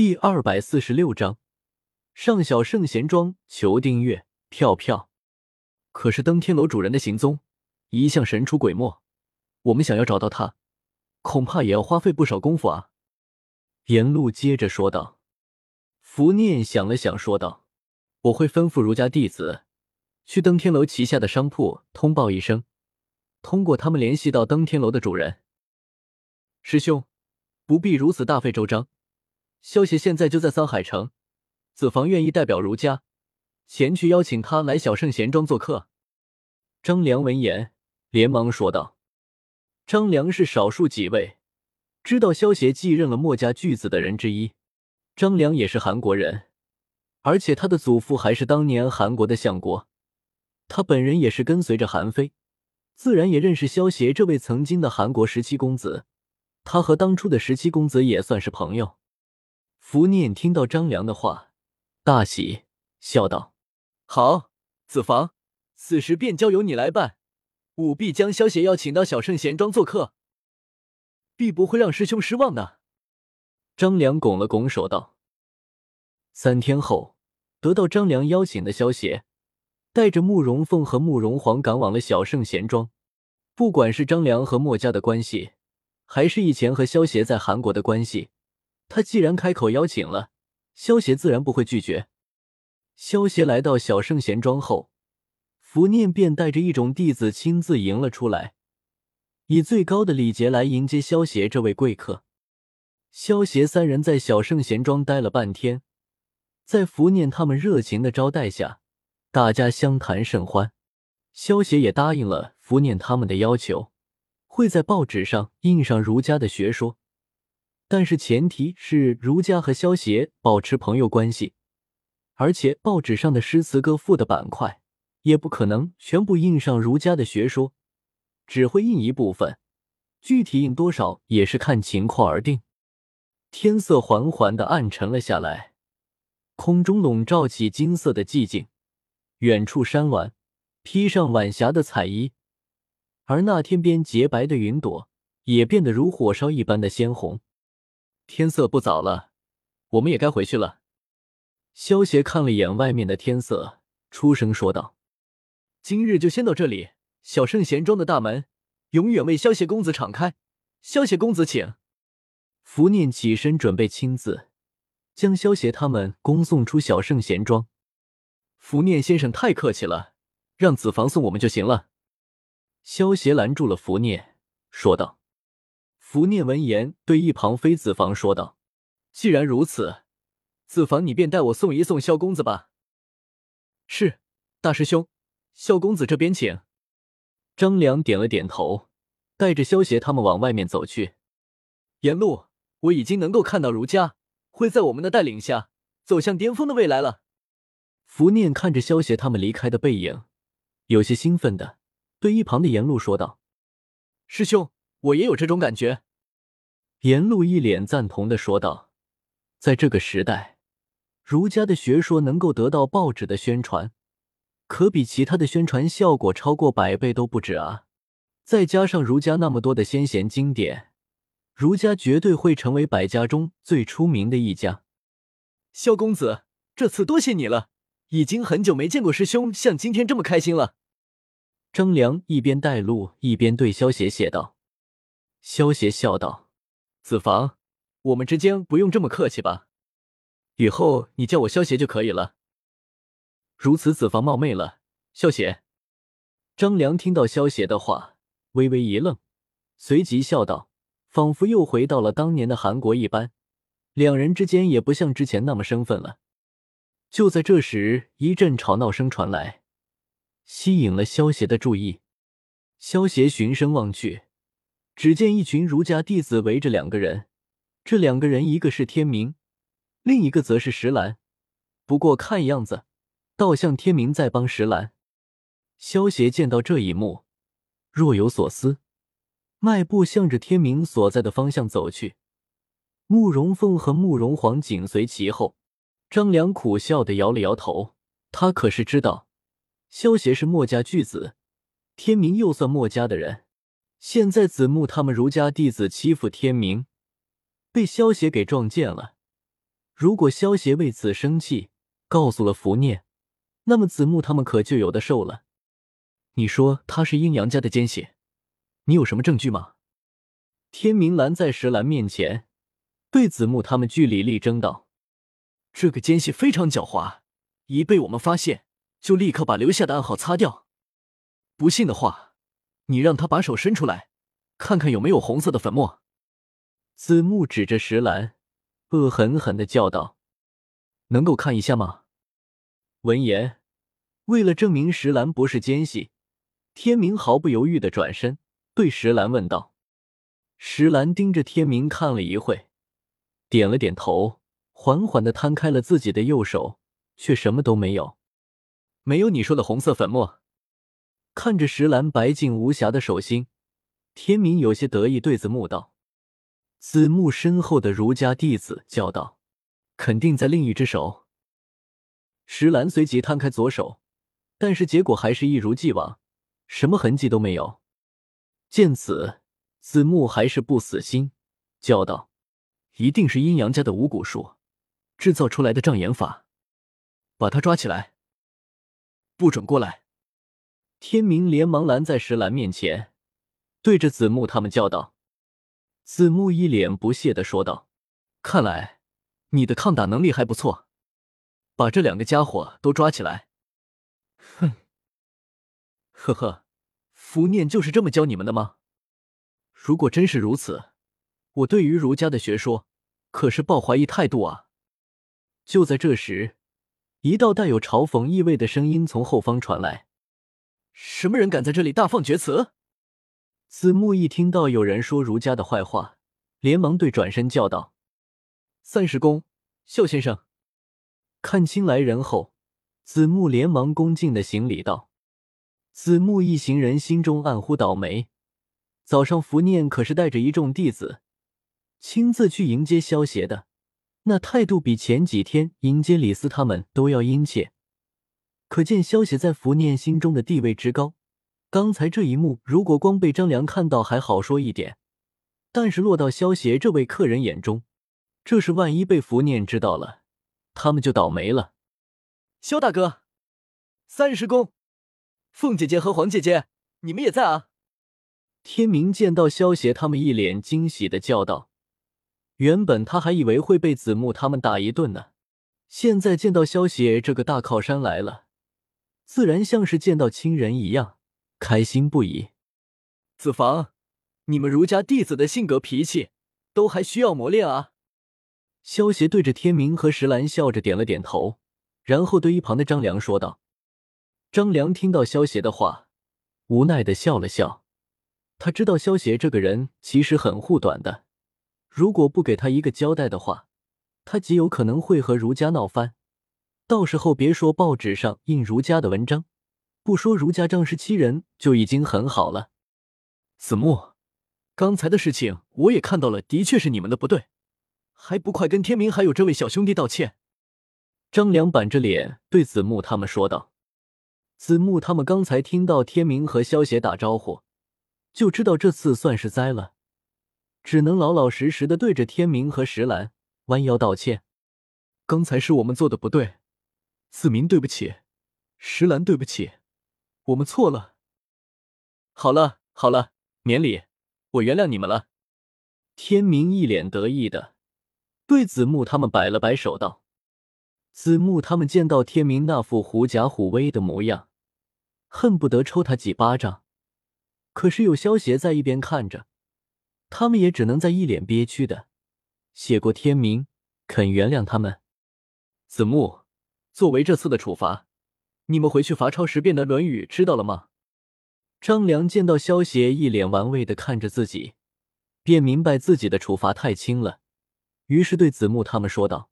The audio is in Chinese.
第二百四十六章，上小圣贤庄求订阅票票。可是登天楼主人的行踪一向神出鬼没，我们想要找到他，恐怕也要花费不少功夫啊。沿路接着说道。福念想了想，说道：“我会吩咐儒家弟子去登天楼旗下的商铺通报一声，通过他们联系到登天楼的主人。师兄，不必如此大费周章。”萧协现在就在桑海城，子房愿意代表儒家前去邀请他来小圣贤庄做客。张良闻言，连忙说道：“张良是少数几位知道萧协继任了墨家巨子的人之一。张良也是韩国人，而且他的祖父还是当年韩国的相国，他本人也是跟随着韩非，自然也认识萧协这位曾经的韩国十七公子。他和当初的十七公子也算是朋友。”福念听到张良的话，大喜，笑道：“好，子房，此时便交由你来办，务必将萧协邀请到小圣贤庄做客，必不会让师兄失望的。”张良拱了拱手道：“三天后，得到张良邀请的萧邪，带着慕容凤和慕容皇赶往了小圣贤庄。不管是张良和墨家的关系，还是以前和萧协在韩国的关系。”他既然开口邀请了，萧协自然不会拒绝。萧协来到小圣贤庄后，福念便带着一种弟子亲自迎了出来，以最高的礼节来迎接萧协这位贵客。萧协三人在小圣贤庄待了半天，在福念他们热情的招待下，大家相谈甚欢。萧协也答应了福念他们的要求，会在报纸上印上儒家的学说。但是前提是儒家和萧协保持朋友关系，而且报纸上的诗词歌赋的板块也不可能全部印上儒家的学说，只会印一部分，具体印多少也是看情况而定。天色缓缓的暗沉了下来，空中笼罩起金色的寂静，远处山峦披上晚霞的彩衣，而那天边洁白的云朵也变得如火烧一般的鲜红。天色不早了，我们也该回去了。萧协看了一眼外面的天色，出声说道：“今日就先到这里。小圣贤庄的大门永远为萧协公子敞开。萧协公子，请。”福念起身准备亲自将萧协他们恭送出小圣贤庄。福念先生太客气了，让子房送我们就行了。萧协拦住了福念，说道。福念闻言，对一旁妃子房说道：“既然如此，子房你便带我送一送萧公子吧。”是，大师兄，萧公子这边请。张良点了点头，带着萧协他们往外面走去。沿路，我已经能够看到儒家会在我们的带领下走向巅峰的未来了。福念看着萧协他们离开的背影，有些兴奋的对一旁的沿路说道：“师兄。”我也有这种感觉，颜路一脸赞同的说道：“在这个时代，儒家的学说能够得到报纸的宣传，可比其他的宣传效果超过百倍都不止啊！再加上儒家那么多的先贤经典，儒家绝对会成为百家中最出名的一家。”萧公子，这次多谢你了，已经很久没见过师兄像今天这么开心了。张良一边带路，一边对萧协写道。萧协笑道：“子房，我们之间不用这么客气吧？以后你叫我萧协就可以了。”如此，子房冒昧了。萧协。张良听到萧协的话，微微一愣，随即笑道，仿佛又回到了当年的韩国一般，两人之间也不像之前那么生分了。就在这时，一阵吵闹声传来，吸引了萧协的注意。萧协循声望去。只见一群儒家弟子围着两个人，这两个人一个是天明，另一个则是石兰。不过看样子，倒像天明在帮石兰。萧协见到这一幕，若有所思，迈步向着天明所在的方向走去。慕容凤和慕容皇紧随其后。张良苦笑的摇了摇头，他可是知道，萧协是墨家巨子，天明又算墨家的人。现在子木他们儒家弟子欺负天明，被萧协给撞见了。如果萧协为此生气，告诉了福念，那么子木他们可就有的受了。你说他是阴阳家的奸细，你有什么证据吗？天明拦在石兰面前，对子木他们据理力争道：“这个奸细非常狡猾，一被我们发现，就立刻把留下的暗号擦掉。不信的话，你让他把手伸出来，看看有没有红色的粉末。”子木指着石兰，恶狠狠的叫道：“能够看一下吗？”闻言，为了证明石兰不是奸细，天明毫不犹豫的转身对石兰问道。石兰盯着天明看了一会，点了点头，缓缓的摊开了自己的右手，却什么都没有，没有你说的红色粉末。看着石兰白净无瑕的手心，天明有些得意，对子木道：“子木身后的儒家弟子叫道，肯定在另一只手。”石兰随即摊开左手，但是结果还是一如既往，什么痕迹都没有。见此。子木还是不死心，叫道：“一定是阴阳家的五蛊术制造出来的障眼法，把他抓起来，不准过来！”天明连忙拦在石兰面前，对着子木他们叫道：“子木一脸不屑的说道：‘看来你的抗打能力还不错，把这两个家伙都抓起来。’哼，呵呵，符念就是这么教你们的吗？”如果真是如此，我对于儒家的学说可是抱怀疑态度啊！就在这时，一道带有嘲讽意味的声音从后方传来：“什么人敢在这里大放厥词？”子木一听到有人说儒家的坏话，连忙对转身叫道：“三十公，肖先生。”看清来人后，子木连忙恭敬的行礼道：“子木一行人心中暗呼倒霉。”早上，福念可是带着一众弟子亲自去迎接萧协的，那态度比前几天迎接李斯他们都要殷切，可见萧协在福念心中的地位之高。刚才这一幕，如果光被张良看到还好说一点，但是落到萧协这位客人眼中，这是万一被福念知道了，他们就倒霉了。萧大哥，三师公，凤姐姐和黄姐姐，你们也在啊？天明见到萧协他们，一脸惊喜的叫道：“原本他还以为会被子木他们打一顿呢，现在见到萧协这个大靠山来了，自然像是见到亲人一样，开心不已。”子房，你们儒家弟子的性格脾气都还需要磨练啊。萧协对着天明和石兰笑着点了点头，然后对一旁的张良说道：“张良听到萧协的话，无奈的笑了笑。”他知道萧协这个人其实很护短的，如果不给他一个交代的话，他极有可能会和儒家闹翻。到时候别说报纸上印儒家的文章，不说儒家仗势欺人就已经很好了。子木，刚才的事情我也看到了，的确是你们的不对，还不快跟天明还有这位小兄弟道歉？张良板着脸对子木他们说道。子木他们刚才听到天明和萧协打招呼。就知道这次算是栽了，只能老老实实的对着天明和石兰弯腰道歉。刚才是我们做的不对，子明对不起，石兰对不起，我们错了。好了好了，免礼，我原谅你们了。天明一脸得意的对子木他们摆了摆手道：“子木他们见到天明那副狐假虎威的模样，恨不得抽他几巴掌。”可是有萧协在一边看着，他们也只能在一脸憋屈的写过天明，肯原谅他们。子木，作为这次的处罚，你们回去罚抄十遍的《论语》，知道了吗？张良见到萧邪一脸玩味的看着自己，便明白自己的处罚太轻了，于是对子木他们说道。